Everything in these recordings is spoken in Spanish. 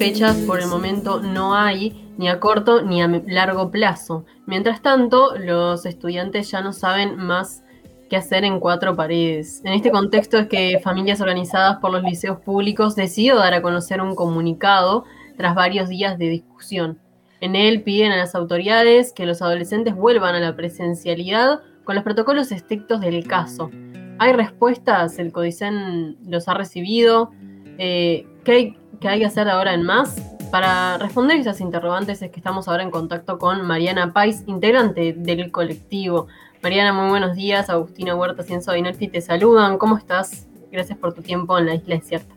fechas por el momento no hay, ni a corto ni a largo plazo. Mientras tanto, los estudiantes ya no saben más qué hacer en cuatro paredes. En este contexto es que familias organizadas por los liceos públicos decidió dar a conocer un comunicado tras varios días de discusión. En él piden a las autoridades que los adolescentes vuelvan a la presencialidad con los protocolos estrictos del caso. ¿Hay respuestas? ¿El CODICEN los ha recibido? Eh, ¿qué, hay, que hacer ahora en más? Para responder esas interrogantes es que estamos ahora en contacto con Mariana Pais, integrante del colectivo. Mariana, muy buenos días. Agustina Huerta, Cienzo Inelfi te saludan. ¿Cómo estás? Gracias por tu tiempo en la Isla Desierta.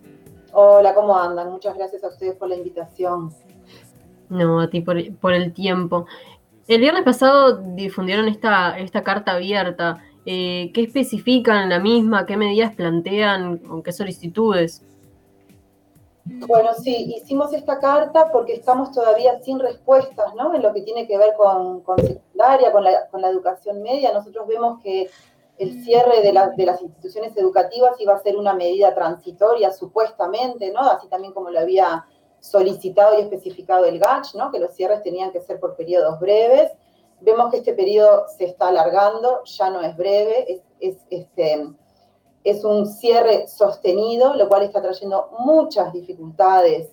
Hola, ¿cómo andan? Muchas gracias a ustedes por la invitación. No, a ti por, el tiempo. El viernes pasado difundieron esta, esta carta abierta. Eh, ¿Qué especifican en la misma? ¿Qué medidas plantean? ¿Con qué solicitudes? Bueno, sí, hicimos esta carta porque estamos todavía sin respuestas, ¿no? En lo que tiene que ver con, con secundaria, con la, con la educación media. Nosotros vemos que el cierre de, de, las instituciones educativas iba a ser una medida transitoria, supuestamente, ¿no? Así también como lo había solicitado y especificado el GACH, ¿no? que los cierres tenían que ser por periodos breves. Vemos que este periodo se está alargando, ya no es breve, es, este, es un cierre sostenido, lo cual está trayendo muchas dificultades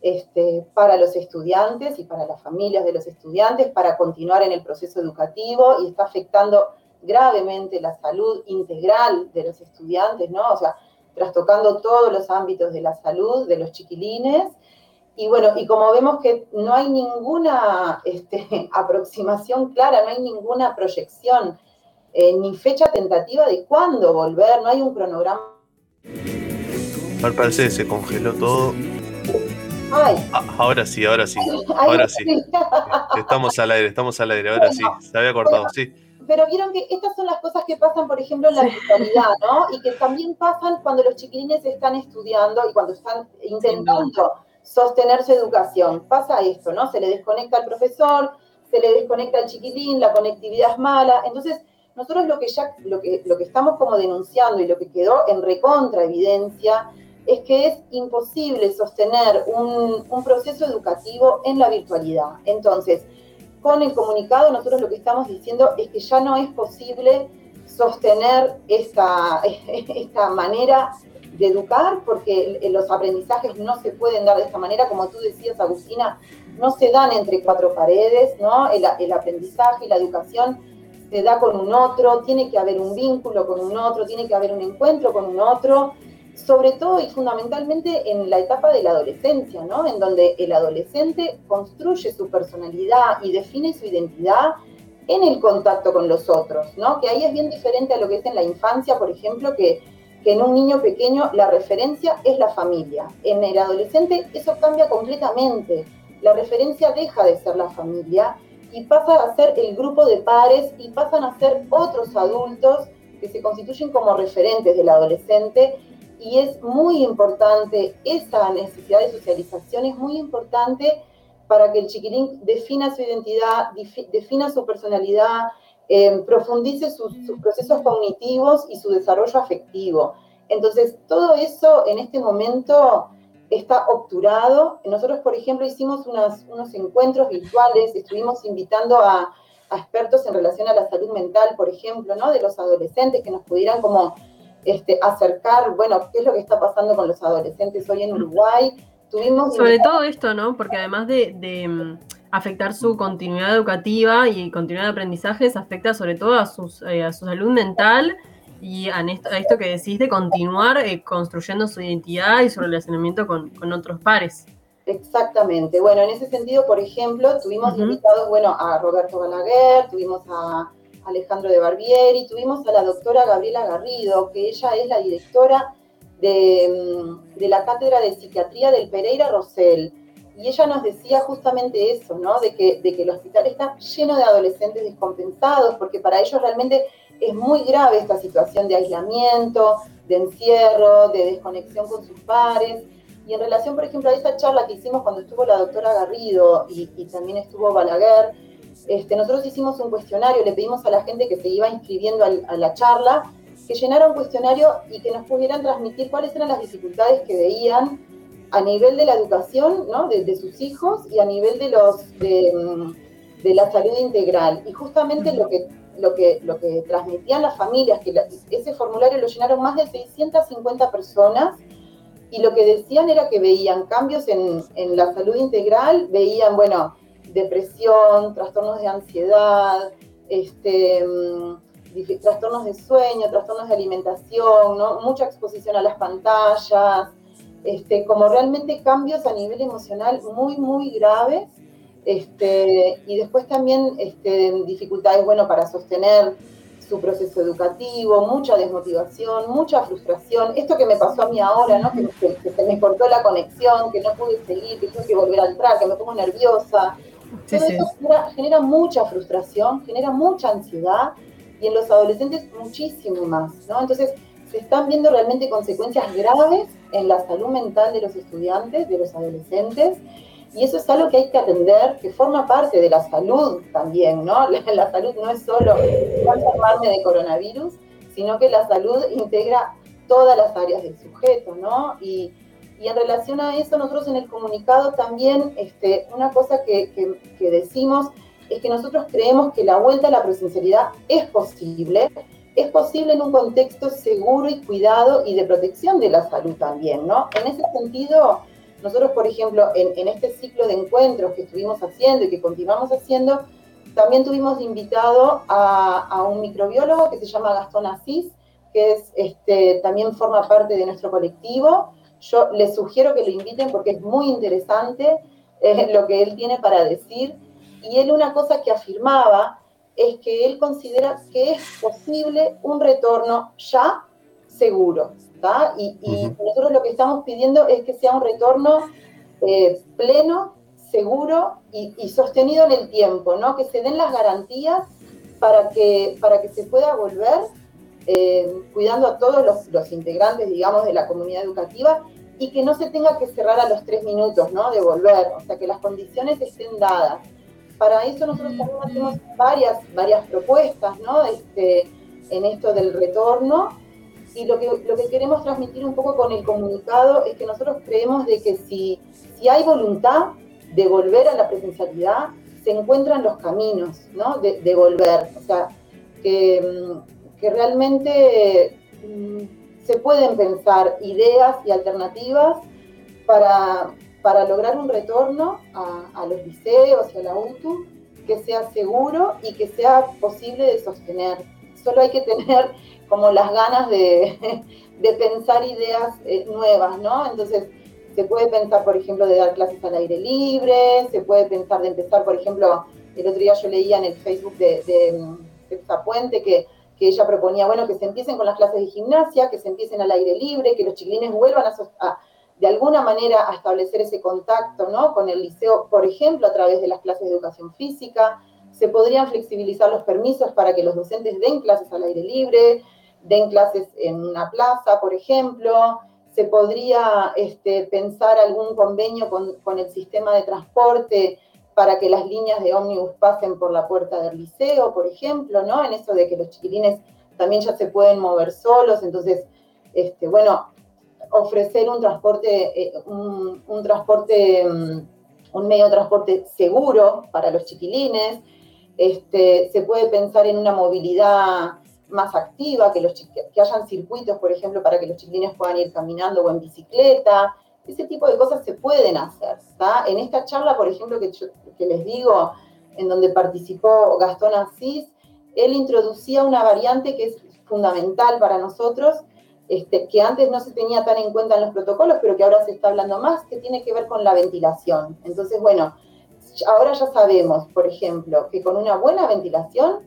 este, para los estudiantes y para las familias de los estudiantes para continuar en el proceso educativo y está afectando gravemente la salud integral de los estudiantes, ¿no? O sea, trastocando todos los ámbitos de la salud de los chiquilines y bueno, y como vemos que no hay ninguna este, aproximación clara, no hay ninguna proyección, eh, ni fecha tentativa de cuándo volver, no hay un cronograma. Al parecer se congeló todo. Ay. Ah, ahora sí, ahora sí, ahora sí. Estamos al aire, estamos al aire, ahora sí, se había cortado, sí. Pero vieron que estas son las cosas que pasan, por ejemplo, en la virtualidad, ¿no? Y que también pasan cuando los chiquilines están estudiando y cuando están intentando sostener su educación. Pasa esto, ¿no? Se le desconecta al profesor, se le desconecta al chiquitín, la conectividad es mala. Entonces, nosotros lo que ya, lo que, lo que estamos como denunciando y lo que quedó en recontra evidencia es que es imposible sostener un, un proceso educativo en la virtualidad. Entonces, con el comunicado nosotros lo que estamos diciendo es que ya no es posible sostener esta, esta manera de educar, porque los aprendizajes no se pueden dar de esta manera, como tú decías, Agustina, no se dan entre cuatro paredes, ¿no? El, el aprendizaje y la educación se da con un otro, tiene que haber un vínculo con un otro, tiene que haber un encuentro con un otro, sobre todo y fundamentalmente en la etapa de la adolescencia, ¿no? En donde el adolescente construye su personalidad y define su identidad en el contacto con los otros, ¿no? Que ahí es bien diferente a lo que es en la infancia, por ejemplo, que que en un niño pequeño la referencia es la familia. En el adolescente eso cambia completamente. La referencia deja de ser la familia y pasa a ser el grupo de pares y pasan a ser otros adultos que se constituyen como referentes del adolescente y es muy importante, esa necesidad de socialización es muy importante para que el chiquilín defina su identidad, defina su personalidad, eh, profundice sus, procesos cognitivos y su desarrollo afectivo. Entonces, todo eso en este momento está obturado. Nosotros, por ejemplo, hicimos unos encuentros virtuales, estuvimos invitando a, expertos en relación a la salud mental, por ejemplo, ¿no? de los adolescentes que nos pudieran como este, acercar, bueno, qué es lo que está pasando con los adolescentes hoy en Uruguay. Tuvimos Sobre todo esto, ¿no? Porque además de afectar su continuidad educativa y continuidad de aprendizajes, afecta sobre todo a, sus, eh, a su salud mental y a esto, que decís de continuar eh, construyendo su identidad y su relacionamiento con, otros pares. Exactamente. Bueno, en ese sentido, por ejemplo, tuvimos invitados, bueno, a Roberto Balaguer, tuvimos a Alejandro de Barbieri, tuvimos a la doctora Gabriela Garrido, que ella es la directora de, mm, de la Cátedra de Psiquiatría del Pereira Rosell y ella nos decía justamente eso, ¿no? De que, de que el hospital está lleno de adolescentes descompensados, porque para ellos realmente es muy grave esta situación de aislamiento, de encierro, de desconexión con sus pares. Y en relación, por ejemplo, a esa charla que hicimos cuando estuvo la doctora Garrido y, también estuvo Balaguer, este, nosotros hicimos un cuestionario, le pedimos a la gente que se iba inscribiendo a la charla que llenara un cuestionario y que nos pudieran transmitir cuáles eran las dificultades que veían a nivel de la educación, ¿no? De, sus hijos y a nivel de los de, la salud integral. Y justamente lo que lo que, lo que transmitían las familias, que ese formulario lo llenaron más de 650 personas y lo que decían era que veían cambios en, en la salud integral, veían, bueno, depresión, trastornos de ansiedad, este, mm, trastornos de sueño, trastornos de alimentación, mucha exposición a las pantallas, este, como realmente cambios a nivel emocional muy, muy graves. Este, y después también este, dificultades, bueno, para sostener su proceso educativo, mucha desmotivación, mucha frustración. Esto que me pasó a mí ahora, ¿no? Que, se me cortó la conexión, que no pude seguir, que tuve que volver a entrar, que me pongo nerviosa. Todo eso genera, mucha frustración, genera mucha ansiedad y en los adolescentes muchísimo más, ¿no? Entonces se están viendo realmente consecuencias graves en la salud mental de los estudiantes, de los adolescentes, y eso es algo que hay que atender, que forma parte de la salud también, ¿no? La, salud no es solo enfermarme de coronavirus, sino que la salud integra todas las áreas del sujeto, ¿no? Y, en relación a eso, nosotros en el comunicado también, este, una cosa que, que decimos es que nosotros creemos que la vuelta a la presencialidad es posible, es posible en un contexto seguro y cuidado y de protección de la salud también, ¿no? En ese sentido, nosotros, por ejemplo, en, este ciclo de encuentros que estuvimos haciendo y que continuamos haciendo, también tuvimos invitado a, un microbiólogo que se llama Gastón Asís, que es, este, también forma parte de nuestro colectivo. Yo les sugiero que lo inviten porque es muy interesante lo que él tiene para decir. Y él una cosa que afirmaba es que él considera que es posible un retorno ya seguro. Y, nosotros lo que estamos pidiendo es que sea un retorno eh, pleno, seguro y, sostenido en el tiempo, ¿no? Que se den las garantías para que, para que se pueda volver eh, cuidando a todos los, integrantes, digamos, de la comunidad educativa y que no se tenga que cerrar a los tres minutos, ¿no? De volver, o sea, que las condiciones estén dadas. Para eso nosotros también hacemos varias, varias propuestas, ¿no? Este, en esto del retorno y lo que, lo que queremos transmitir un poco con el comunicado es que nosotros creemos de que si, si hay voluntad de volver a la presencialidad, se encuentran los caminos ¿no? de, volver. O sea, que, mm, que realmente mm, se pueden pensar ideas y alternativas para, para lograr un retorno a, a, los liceos y a la UTU que sea seguro y que sea posible de sostener. Solo hay que tener como las ganas de, pensar ideas eh, nuevas, ¿no? Entonces, se puede pensar, por ejemplo, de dar clases al aire libre, se puede pensar de empezar, por ejemplo, el otro día yo leía en el Facebook de, de que, que, ella proponía, bueno, que se empiecen con las clases de gimnasia, que se empiecen al aire libre, que los chiquilines vuelvan a, de alguna manera a establecer ese contacto, ¿no? Con el liceo, por ejemplo, a través de las clases de educación física, se podrían flexibilizar los permisos para que los docentes den clases al aire libre, den clases en una plaza, por ejemplo. Se podría este, pensar algún convenio con, el sistema de transporte para que las líneas de ómnibus pasen por la puerta del liceo, por ejemplo, ¿no? En eso de que los chiquilines también ya se pueden mover solos, entonces, este, bueno, ofrecer un transporte, eh, un, transporte, mm, un medio de transporte seguro para los chiquilines, este, se puede pensar en una movilidad más activa, que, los, que hayan circuitos, por ejemplo, para que los chiquilines puedan ir caminando o en bicicleta. Ese tipo de cosas se pueden hacer. En esta charla, por ejemplo, que, que les digo, en donde participó Gastón Asís, él introducía una variante que es fundamental para nosotros, este, que antes no se tenía tan en cuenta en los protocolos, pero que ahora se está hablando más, que tiene que ver con la ventilación. Entonces, bueno, ahora ya sabemos, por ejemplo, que con una buena ventilación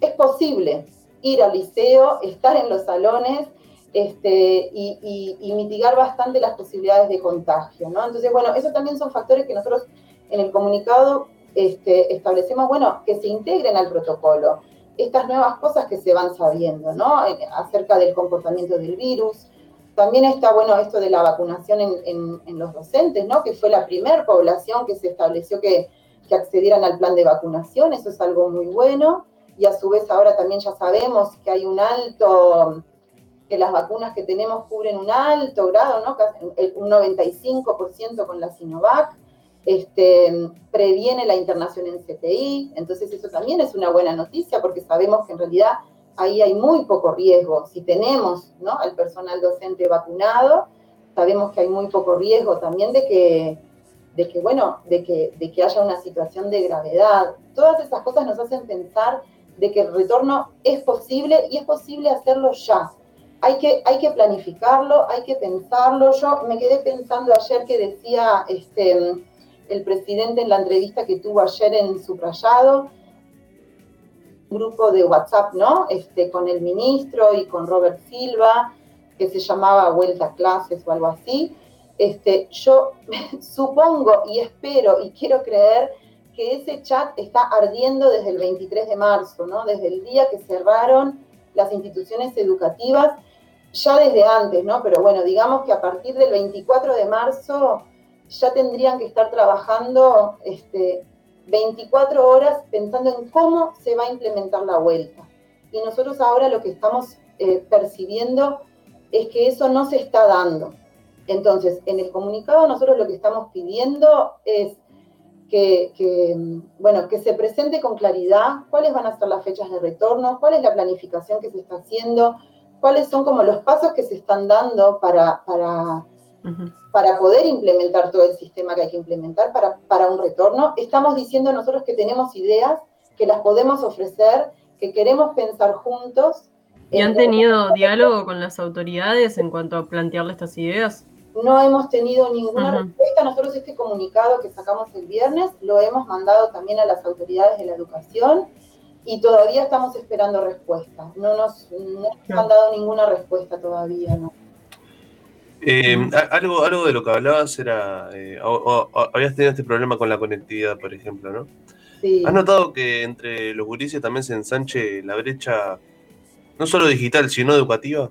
es posible ir al liceo, estar en los salones este, y, mitigar bastante las posibilidades de contagio, ¿no? Entonces, bueno, esos también son factores que nosotros en el comunicado este, establecemos, bueno, que se integren al protocolo. Estas nuevas cosas que se van sabiendo, ¿no? Eh, acerca del comportamiento del virus. También está, bueno, esto de la vacunación en, los docentes, ¿no? Que fue la primera población que se estableció que accedieran al plan de vacunación. Eso es algo muy bueno y a su vez ahora también ya sabemos que hay un alto, que las vacunas que tenemos cubren un alto grado, ¿no? un 95% con la Sinovac, este, previene la internación en CTI, entonces eso también es una buena noticia porque sabemos que en realidad ahí hay muy poco riesgo. Si tenemos ¿no? al personal docente vacunado, sabemos que hay muy poco riesgo también de que, de que bueno, de que, de que haya una situación de gravedad. Todas esas cosas nos hacen pensar de que el retorno es posible y es posible hacerlo ya. Hay que, hay que planificarlo, hay que pensarlo. Yo me quedé pensando ayer que decía este, el presidente en la entrevista que tuvo ayer en Subrayado, un grupo de WhatsApp, ¿no? Este, con el ministro y con Robert Silva, que se llamaba Vuelta a Clases o algo así. Este, yo supongo y espero y quiero creer que ese chat está ardiendo desde el 23 de marzo, ¿no? Desde el día que cerraron las instituciones educativas, ya desde antes, ¿no? Pero bueno, digamos que a partir del 24 de marzo ya tendrían que estar trabajando este, 24 horas pensando en cómo se va a implementar la vuelta. Y nosotros ahora lo que estamos eh, percibiendo es que eso no se está dando. Entonces, en el comunicado nosotros lo que estamos pidiendo es que, bueno, que se presente con claridad cuáles van a ser las fechas de retorno, cuál es la planificación que se está haciendo, cuáles son como los pasos que se están dando para, para, para poder implementar todo el sistema que hay que implementar para, para un retorno. Estamos diciendo nosotros que tenemos ideas, que las podemos ofrecer, que queremos pensar juntos. ¿Y han tenido diálogo con las autoridades en cuanto a plantearle estas ideas? No hemos tenido ninguna respuesta. Nosotros este comunicado que sacamos el viernes lo hemos mandado también a las autoridades de la educación y todavía estamos esperando respuesta. No nos, han dado ninguna respuesta todavía. ¿no? Eh, algo, algo de lo que hablabas era, eh, habías tenido este problema con la conectividad, por ejemplo, ¿no? Sí. ¿Has notado que entre los gurises también se ensanche la brecha, no solo digital, sino educativa?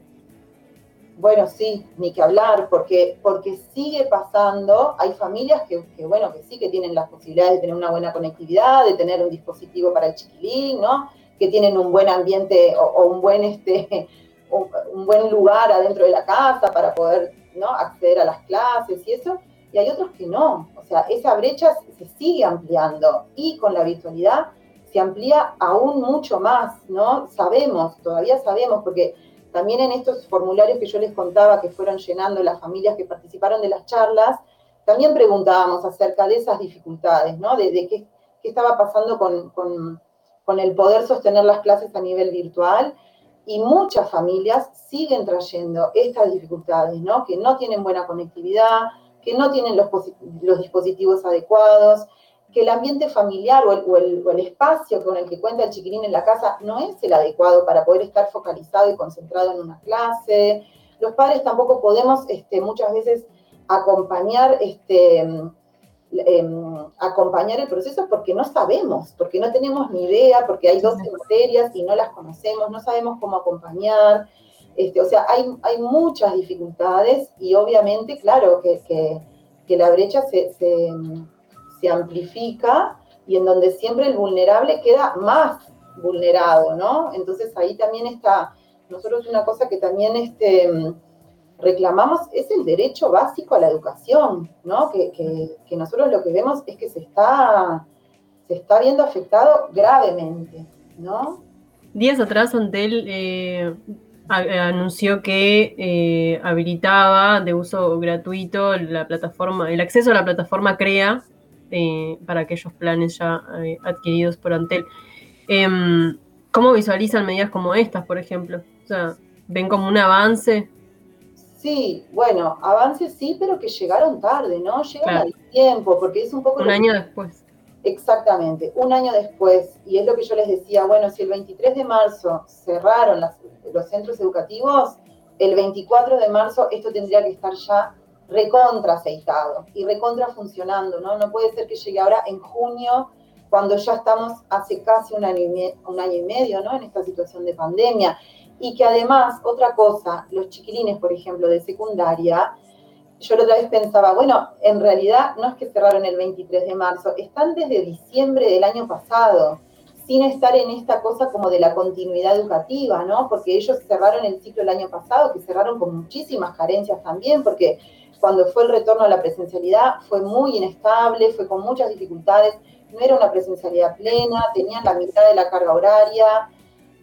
Bueno, sí, ni que hablar, porque, porque sigue pasando, hay familias que, bueno, que sí que tienen las posibilidades de tener una buena conectividad, de tener un dispositivo para el chiquilín, ¿no? Que tienen un buen ambiente o, un buen este un buen lugar adentro de la casa para poder ¿no? acceder a las clases y eso, y hay otros que no. O sea, esa brecha se sigue ampliando y con la virtualidad se amplía aún mucho más, ¿no? Sabemos, todavía sabemos, porque también en estos formularios que yo les contaba que fueron llenando las familias que participaron de las charlas, también preguntábamos acerca de esas dificultades, ¿no? De, qué, estaba pasando con, con, el poder sostener las clases a nivel virtual. Y muchas familias siguen trayendo estas dificultades, ¿no? Que no tienen buena conectividad, que no tienen los, los dispositivos adecuados, que el ambiente familiar o el, espacio con el que cuenta el chiquilín en la casa no es el adecuado para poder estar focalizado y concentrado en una clase. Los padres tampoco podemos este, muchas veces acompañar, este, em, acompañar el proceso porque no sabemos, porque no tenemos ni idea, porque hay 12 materias y no las conocemos, no sabemos cómo acompañar. Este, o sea, hay, hay muchas dificultades y obviamente, claro, que, la brecha se se amplifica y en donde siempre el vulnerable queda más vulnerado, ¿no? Entonces ahí también está, nosotros una cosa que también este, reclamamos es el derecho básico a la educación, ¿no? Que, nosotros lo que vemos es que se está, se está viendo afectado gravemente, ¿no? Días atrás Antel eh, anunció que eh, habilitaba de uso gratuito la plataforma, el acceso a la plataforma CREA eh, para aquellos planes ya eh, adquiridos por Antel. Em, ¿Cómo visualizan medidas como estas, por ejemplo? O sea, ¿ven como un avance? Sí, bueno, avance sí, pero que llegaron tarde, ¿no? Llegan a tiempo, porque es un poco... Un año después. Exactamente, un año después. Y es lo que yo les decía, bueno, si el 23 de marzo cerraron los centros educativos, el 24 de marzo esto tendría que estar ya recontra aceitado y recontra funcionando, ¿no? No puede ser que llegue ahora en junio, cuando ya estamos hace casi un año y, un año y medio, ¿no? En esta situación de pandemia. Y que además, otra cosa, los chiquilines, por ejemplo, de secundaria, yo la otra vez pensaba, bueno, en realidad no es que cerraron el 23 de marzo, están desde diciembre del año pasado. sin estar en esta cosa como de la continuidad educativa, ¿no? Porque ellos cerraron el ciclo el año pasado, que cerraron con muchísimas carencias también, porque cuando fue el retorno a la presencialidad fue muy inestable, fue con muchas dificultades, no era una presencialidad plena, tenían la mitad de la carga horaria,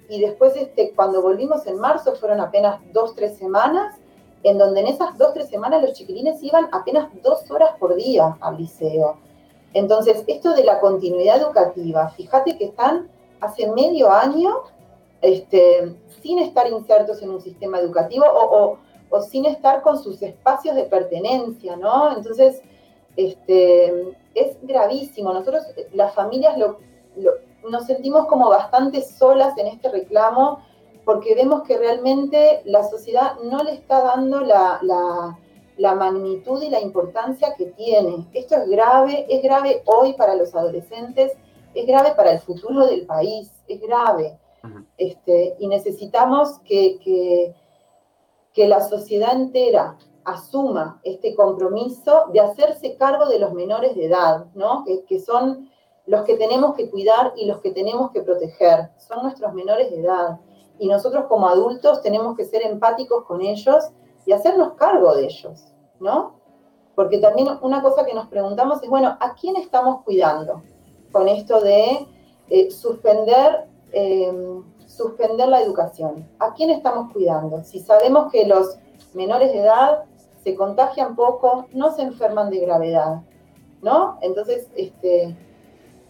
y después este, cuando volvimos en marzo fueron apenas dos, tres semanas, en donde en esas dos, tres semanas los chiquilines iban apenas dos horas por día al liceo. Entonces, esto de la continuidad educativa, fíjate que están hace medio año este, sin estar insertos en un sistema educativo o, sin estar con sus espacios de pertenencia, ¿no? Entonces, este, es gravísimo. Nosotros, las familias, nos sentimos como bastante solas en este reclamo porque vemos que realmente la sociedad no le está dando la la magnitud y la importancia que tiene. Esto es grave, es grave hoy para los adolescentes, es grave para el futuro del país, es grave. Este, y necesitamos que, que, la sociedad entera asuma este compromiso de hacerse cargo de los menores de edad, ¿no? que, que son los que tenemos que cuidar y los que tenemos que proteger, son nuestros menores de edad. Y nosotros como adultos tenemos que ser empáticos con ellos y hacernos cargo de ellos, ¿no? Porque también una cosa que nos preguntamos es, bueno, ¿a quién estamos cuidando con esto de eh, suspender, em, suspender la educación? ¿A quién estamos cuidando? Si sabemos que los menores de edad se contagian poco, no se enferman de gravedad, ¿no? Entonces, este,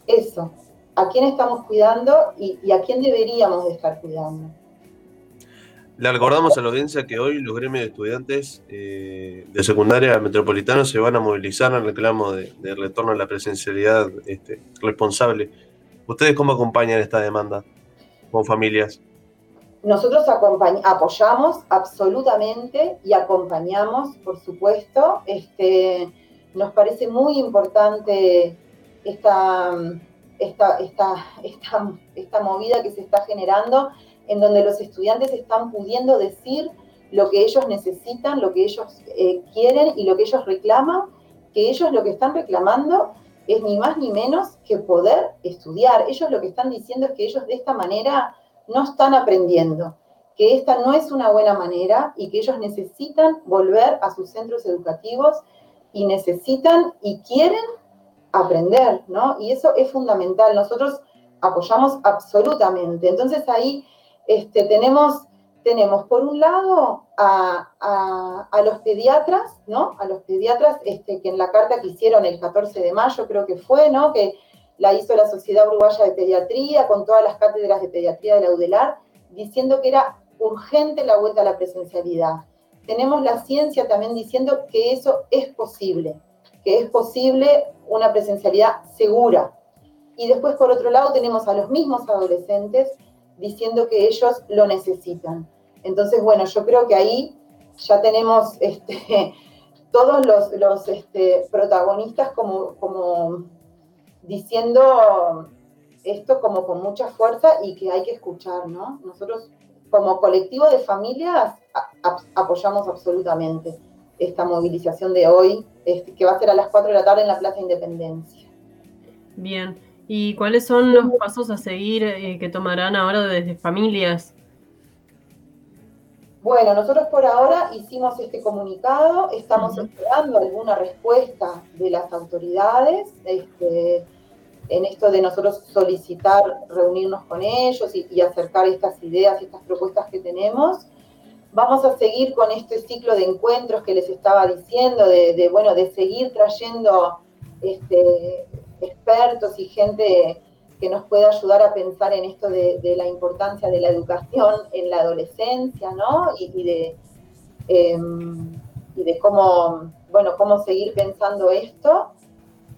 eso, ¿a quién estamos cuidando y, a quién deberíamos de estar cuidando? Le recordamos a la audiencia que hoy los gremios de estudiantes eh, de secundaria metropolitana se van a movilizar en reclamo de, retorno a la presencialidad este, responsable. ¿Ustedes cómo acompañan esta demanda con familias? Nosotros apoyamos absolutamente y acompañamos, por supuesto. Este, nos parece muy importante esta, esta, esta, esta movida que se está generando en donde los estudiantes están pudiendo decir lo que ellos necesitan, lo que ellos eh, quieren y lo que ellos reclaman, que ellos lo que están reclamando es ni más ni menos que poder estudiar. Ellos lo que están diciendo es que ellos de esta manera no están aprendiendo, que esta no es una buena manera y que ellos necesitan volver a sus centros educativos y necesitan y quieren aprender, ¿no? Y eso es fundamental. Nosotros apoyamos absolutamente. Entonces ahí este, tenemos, tenemos por un lado a, los pediatras, ¿no? A los pediatras este, que en la carta que hicieron el 14 de mayo, creo que fue, ¿no? Que la hizo la Sociedad Uruguaya de Pediatría con todas las cátedras de pediatría de la UDELAR, diciendo que era urgente la vuelta a la presencialidad. Tenemos la ciencia también diciendo que eso es posible, que es posible una presencialidad segura. Y después, por otro lado, tenemos a los mismos adolescentes diciendo que ellos lo necesitan. Entonces, bueno, yo creo que ahí ya tenemos este, todos los, este, protagonistas como, como diciendo esto como con mucha fuerza y que hay que escuchar, ¿no? Nosotros como colectivo de familias apoyamos absolutamente esta movilización de hoy, este, que va a ser a las 4 de la tarde en la Plaza Independencia. Bien, ¿Y cuáles son los pasos a seguir eh, que tomarán ahora desde familias? Bueno, nosotros por ahora hicimos este comunicado, estamos esperando alguna respuesta de las autoridades este, en esto de nosotros solicitar reunirnos con ellos y, acercar estas ideas, estas propuestas que tenemos. Vamos a seguir con este ciclo de encuentros que les estaba diciendo, de, bueno, de seguir trayendo este, expertos y gente que nos pueda ayudar a pensar en esto de, la importancia de la educación en la adolescencia, ¿no? Y, de, em, y de cómo, bueno, cómo seguir pensando esto.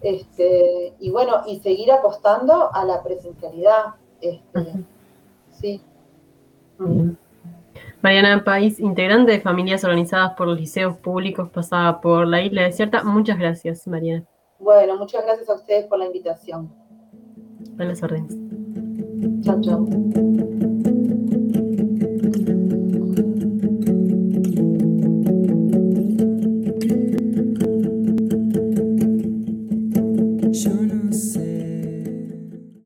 Este, y bueno, y seguir apostando a la presencialidad. Este, sí. Mariana País, integrante de familias organizadas por los liceos públicos, pasada por la isla desierta. Muchas gracias, Mariana. Bueno, muchas gracias a ustedes por la invitación. Buenas órdenes. Chao, chao.